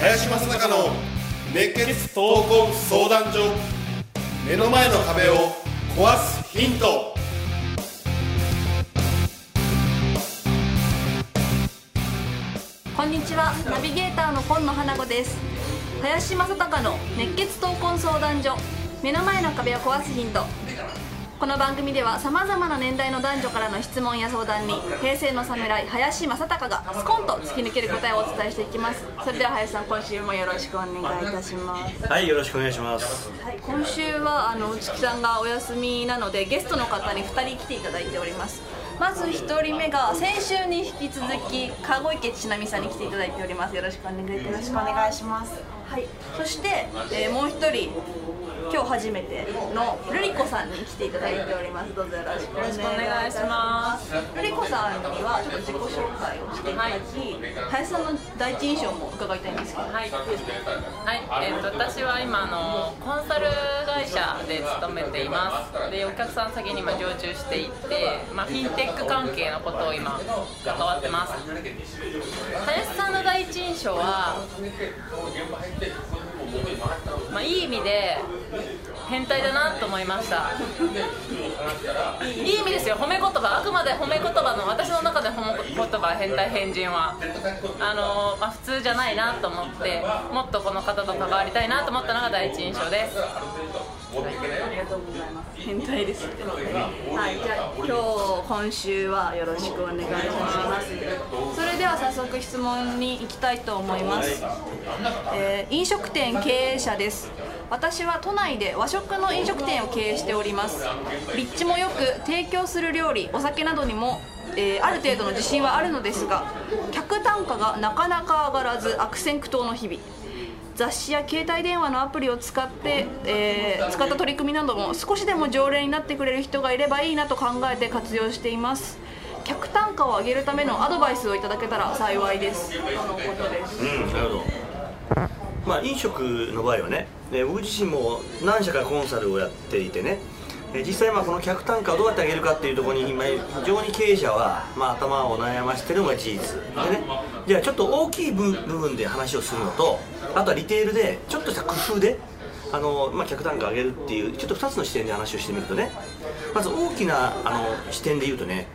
林正孝の熱血闘魂相談所目の前の壁を壊すヒント。こんにちは。ナビゲーターの今野花子です。林正孝の熱血闘魂相談所。目の前の壁を壊すヒントこの番組ではさまざまな年代の男女からの質問や相談に平成の侍林正孝がスコンと突き抜ける答えをお伝えしていきます。それでは林さん今週もよろしくお願いいたします。はい、よろしくお願いします。はい、今週はあの内木さんがお休みなのでゲストの方に2人来ていただいております。まず1人目が先週に引き続き籠池千奈美さんに来ていただいております。よろしくお願いいたします。お願いしますはい、そして、えーもう1人今日初めてのルリコさんに来ていただいております。どうぞよろしくお願いします。ルリコさんにはちょっと自己紹介をしていただき、林さんの第一印象も伺いたいんですけど。はい、はい。えー、と私は今あのコンサル会社で勤めています。でお客さん先に今常駐していて、まあ、フィンテック関係のことを今関わってます。林さんの第一印象は、まあ、いい意味で変態だなと思いました。いい意味ですよ。褒め言葉。あくまで褒め言葉の私の中で褒め言葉変態変人は。あの、まあ、普通じゃないなと思ってもっとこの方と関わりたいなと思ったのが第一印象です。ありがとうございます。変態ですって。はい、じゃあ今日今週はよろしくお願いします。それでは早速質問に行きたいと思います。えー飲食店経営者です。私は都内で和食の飲食店を経営しております。立地もよく提供する料理、お酒などにも。えーある程度の自信はあるのですが客単価がなかなか上がらず悪戦苦闘の日々雑誌や携帯電話のアプリを使って、えー使った取り組みなども少しでも常連になってくれる人がいればいいなと考えて活用しています。客単価を上げるためのアドバイスをいただけたら幸いです。のことです。うん、なるほど。まあ飲食の場合はね、ね僕自身も何社かコンサルをやっていてね、え実際まあこの客単価をどうやって上げるかっていうところに今非常に経営者はまあ頭を悩ましてるのが事実でね。じゃあちょっと大きい部分で話をするのと、あとはリテールでちょっとした工夫で。あのまあ、客単価上げるっていうちょっと2つの視点で話をしてみるとねまず大きなあの視点で言うとね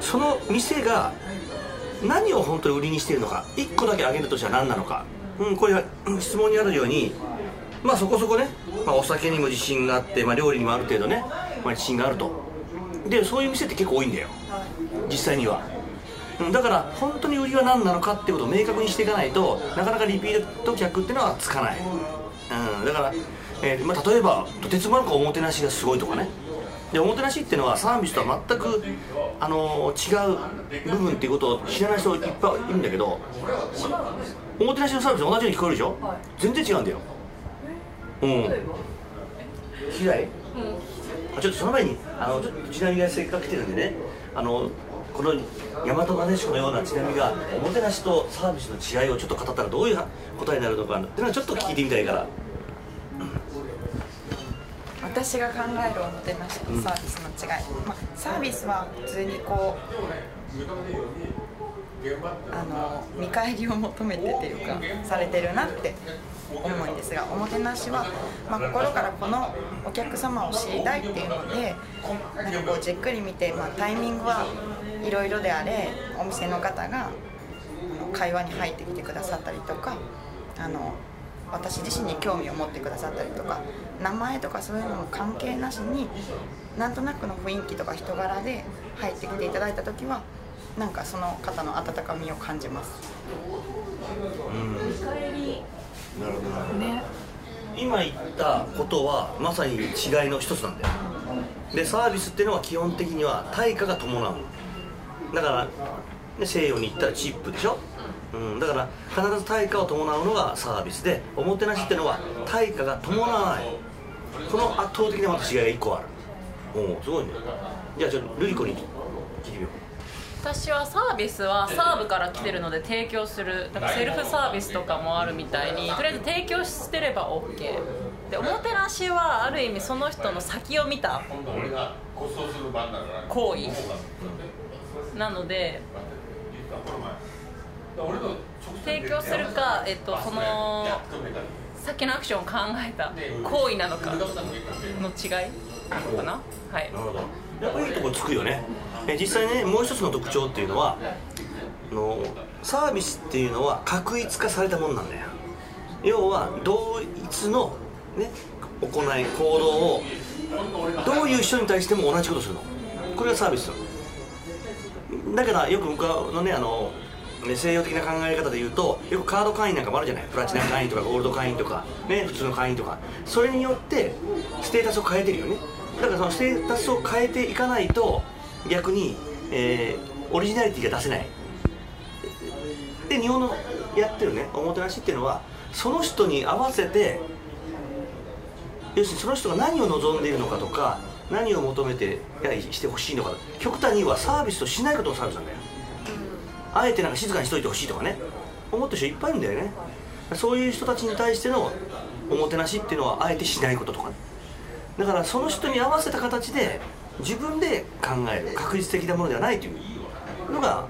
その店が何を本当に売りにしているのか1個だけ挙げるとしたら何なのか、うん、これは質問にあるようにまあそこそこね、まあ、お酒にも自信があって、まあ、料理にもある程度ね、まあ、自信があると。でそういう店って結構多いんだよ。実際には、うん、だから本当に売りは何なのかっていうことを明確にしていかないとなかなかリピート客っていうのはつかない、うん、だから、えーまあ、例えばとてつもなくおもてなしがすごいとかね。でおもてなしっていうのはサービスとは全く、あの違う部分っていうことを知らない人いっぱいいるんだけどおもてなしのサービス同じように聞こえるでしょ、全然違うんだようん。嫌い、うん。あちょっとその前にあのちょっとちなみがせっかく来てるんでね。あのこの大和なでしこのようなちなみがおもてなしとサービスの違いをちょっと語ったらどういう答えになるのかっていうのはちょっと聞いてみたいから。私が考えるおもてなしとサービスの違い、まあ、サービスは普通にこうあの見返りを求めてっていうかされてるなって思うんですがおもてなしは、まあ、心からこのお客様を知りたいっていうのでなんかこうじっくり見て、まあ、タイミングはいろいろであれお店の方が会話に入ってきてくださったりとかあの私自身に興味を持ってくださったりとか名前とかそういうのも関係なしになんとなくの雰囲気とか人柄で入ってきていただいた時はなんかその方の温かみを感じます。見返りなるほどね。今言ったことはまさに違いの一つなんだよ。でサービスっていうのは基本的には対価が伴う。だから、ね、西洋に行ったらチップでしょ、うん、だから必ず対価を伴うのがサービスでおもてなしっていうのは対価が伴わない。この圧倒的なまた違いが1個ある。おおすごいね。じゃあちょっとルリコに聞いてみよう。私はサービスはサーブから来てるので提供するだからセルフサービスとかもあるみたいにとりあえず提供してれば OK でおもてなしはある意味その人の先を見た行為。なので提供するか、えっと、その先のアクションを考えた行為なのかの違いかな？はい。なるほど。やっぱりいいとこつくよね。え実際ねもう一つの特徴っていうのはあのサービスっていうのは確一化されたものなんだよ。要は同一の、ね、行い行動をどういう人に対しても同じことするの。これがサービスだからよく僕のねあのね西洋的な考え方で言うとよくカード会員なんかもあるじゃない？プラチナ会員とかゴールド会員とか、ね、普通の会員とか。それによってステータスを変えてるよね。だからそのステータスを変えていかないと逆に、えー、オリジナリティが出せない。で日本のやってるねおもてなしっていうのはその人に合わせて要するにその人が何を望んでいるのかとか何を求めてやしてほしいのか。極端にはサービスとしないことのサービスなんだよ。あえてなんか静かにしといてほしいとかね。思ってる人いっぱいいるんだよね。そういう人たちに対してのおもてなしっていうのはあえてしないこととかね。だからその人に合わせた形で自分で考える。確実的なものではないというのが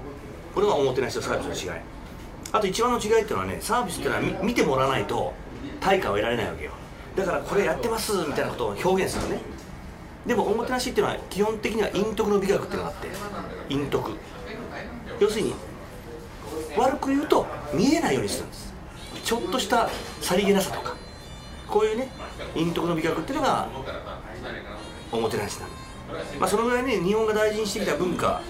これがおもてなしとサービスの違い。あと一番の違いっていうのはねサービスっていうのは見てもらわないと対価を得られないわけよ。だからこれやってますみたいなことを表現するね。でもおもてなしっていうのは基本的には陰徳の美学っていうのがあって。陰徳。要するに悪く言うと見えないようにするんです。ちょっとしたさりげなさとか。こういうね陰徳の美学っていうのがおもてなしなのまあそのぐらいね日本が大事にしてきた文化、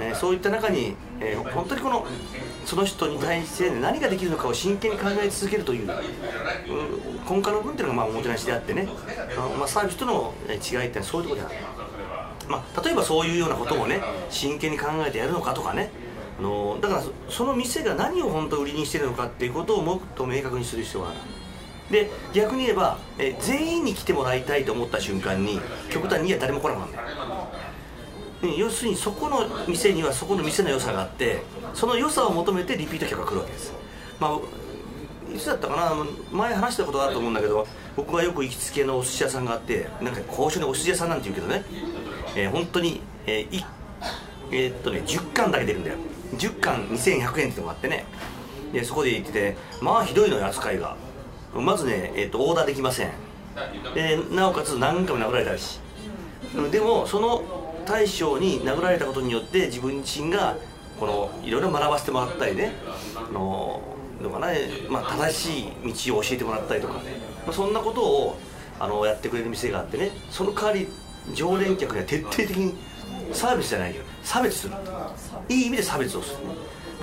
えーそういった中に、えー本当にこのその人に対して何ができるのかを真剣に考え続けるという、う根幹の分っていうのがまあおもてなしであってねあのまあ、サービスとの違いっていうのはそういうところである。まあ、例えばそういうようなことをね真剣に考えてやるのかとかねあのだからその店が何を本当売りにしてるのかっていうことをもっと明確にする必要がある。で逆に言えばえ全員に来てもらいたいと思った瞬間に極端にいや誰も来なくなる要するにそこの店にはそこの店の良さがあってその良さを求めてリピート客が来るわけです。まあいつだったかな前話したことがあると思うんだけど僕がよく行きつけのお寿司屋さんがあってなんか交渉にお寿司屋さんなんて言うけどね、えー本当に、えーいえーっとね10貫だけ出るんだよ。10貫2100円ってのがあってね。でそこで言っててまあひどいのよ扱いが。まずね、えーっとオーダーできません。でなおかつ何回も殴られたし。でもその大将に殴られたことによって自分自身がこのいろいろ学ばせてもらったりね。あののかな、まあ、正しい道を教えてもらったりとか。ね、まあ、そんなことをあのやってくれる店があってね。その代わり常連客には徹底的にサービスじゃないよ。差別する。いい意味で差別をする、ま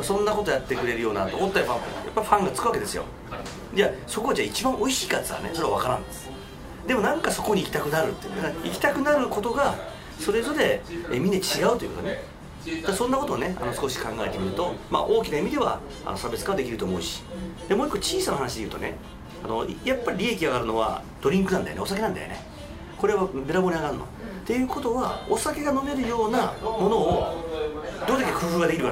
あ、そんなことやってくれるようなと思ったらやっぱやっぱファンがつくわけですよ。いやそこはじゃ一番美味しいかって言ったらねそれは分からんです。でもなんかそこに行きたくなるっていう。行きたくなることがそれぞれえみんな違うというかね。だそんなことをねあの少し考えてみると、まあ、大きな意味ではあの差別化できると思うし。でもう一個小さな話で言うとねあのやっぱり利益上がるのはドリンクなんだよね。お酒なんだよね。これはべらぼうに上がるの。っていうことはお酒が飲めるようなものをどれだけ工夫ができるか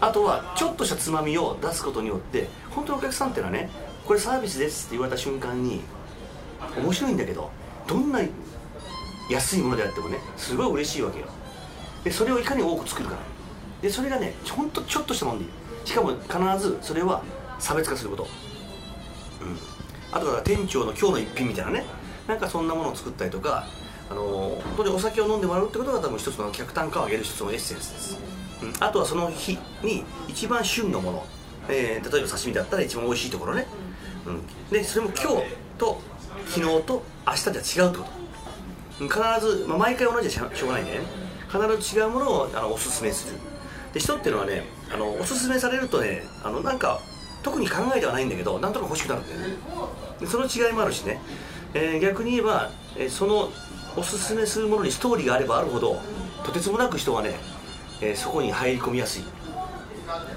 なあとはちょっとしたつまみを出すことによって本当のお客さんっていうのはねこれサービスですって言われた瞬間に面白いんだけどどんな安いものであってもねすごい嬉しいわけよ。でそれをいかに多く作るか。でそれがねほんとちょっとしたもんでいい。しかも必ずそれは差別化すること。うん。あとは店長の今日の一品みたいなねなんかそんなものを作ったりとかあの本当にお酒を飲んでもらうってことが多分一つの客単価を上げる一つのエッセンスです、うん、あとはその日に一番旬のもの、えー例えば刺身だったら一番美味しいところね、うん、でそれも今日と昨日と明日じゃ違うってこと。必ず、まあ、毎回同じじゃしょうがないんだよね。必ず違うものをあのおすすめする。で人っていうのはねあのおすすめされるとねあのなんか特に考えてはないんだけどなんとなく欲しくなるんだよね。でその違いもあるしね、えー逆に言えば、えーそのおすすめするものにストーリーがあればあるほどとてつもなく人がね、えーそこに入り込みやすい。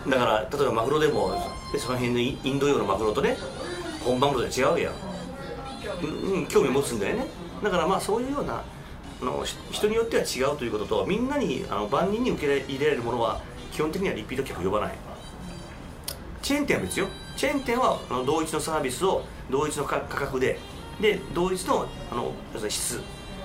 だから例えばマグロでもその辺のインド洋のマグロとね本マグロで違うわけようん、うん興味持つんだよね。だからまあそういうようなあの人によっては違うということとみんなにあの万人に受け入れられるものは基本的にはリピート客呼ばない。チェーン店は別よ。チェーン店はあの同一のサービスを同一の価格でで同一のあの質。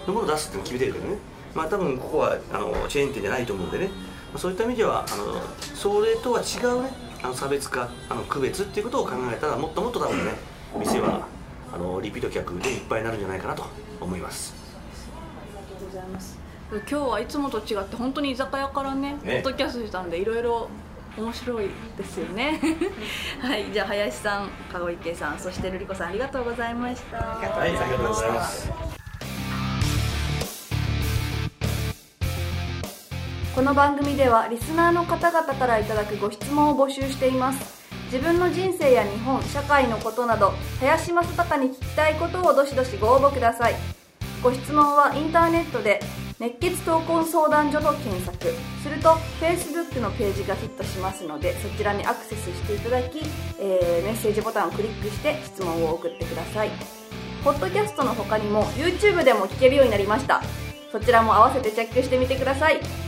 のものを出すっていうのを決めてるけどね。まあ多分ここはあのチェーン店じゃないと思うんでね、まあそういった意味ではあのそれとは違うね。あの差別化あの区別っていうことを考えたらもっともっと多分ね店はあのリピート客でいっぱいになるんじゃないかなと思います。ありがとうございます。今日はいつもと違って本当に居酒屋からねポねッドキャストしたんでいろいろ面白いですよね。はいじゃあ林さん籠池さんそして瑠璃子さんありがとうございました。ありがとうはいありがとうございますこの番組ではリスナーの方々からいただくご質問を募集しています。自分の人生や日本社会のことなど林正孝に聞きたいことをどしどしご応募ください。ご質問はインターネットで熱血闘魂相談所と検索。すると Facebook のページがヒットしますのでそちらにアクセスしていただき、えーメッセージボタンをクリックして質問を送ってください。ポッドキャストの他にも YouTube でも聞けるようになりました。そちらも合わせてチェックしてみてください。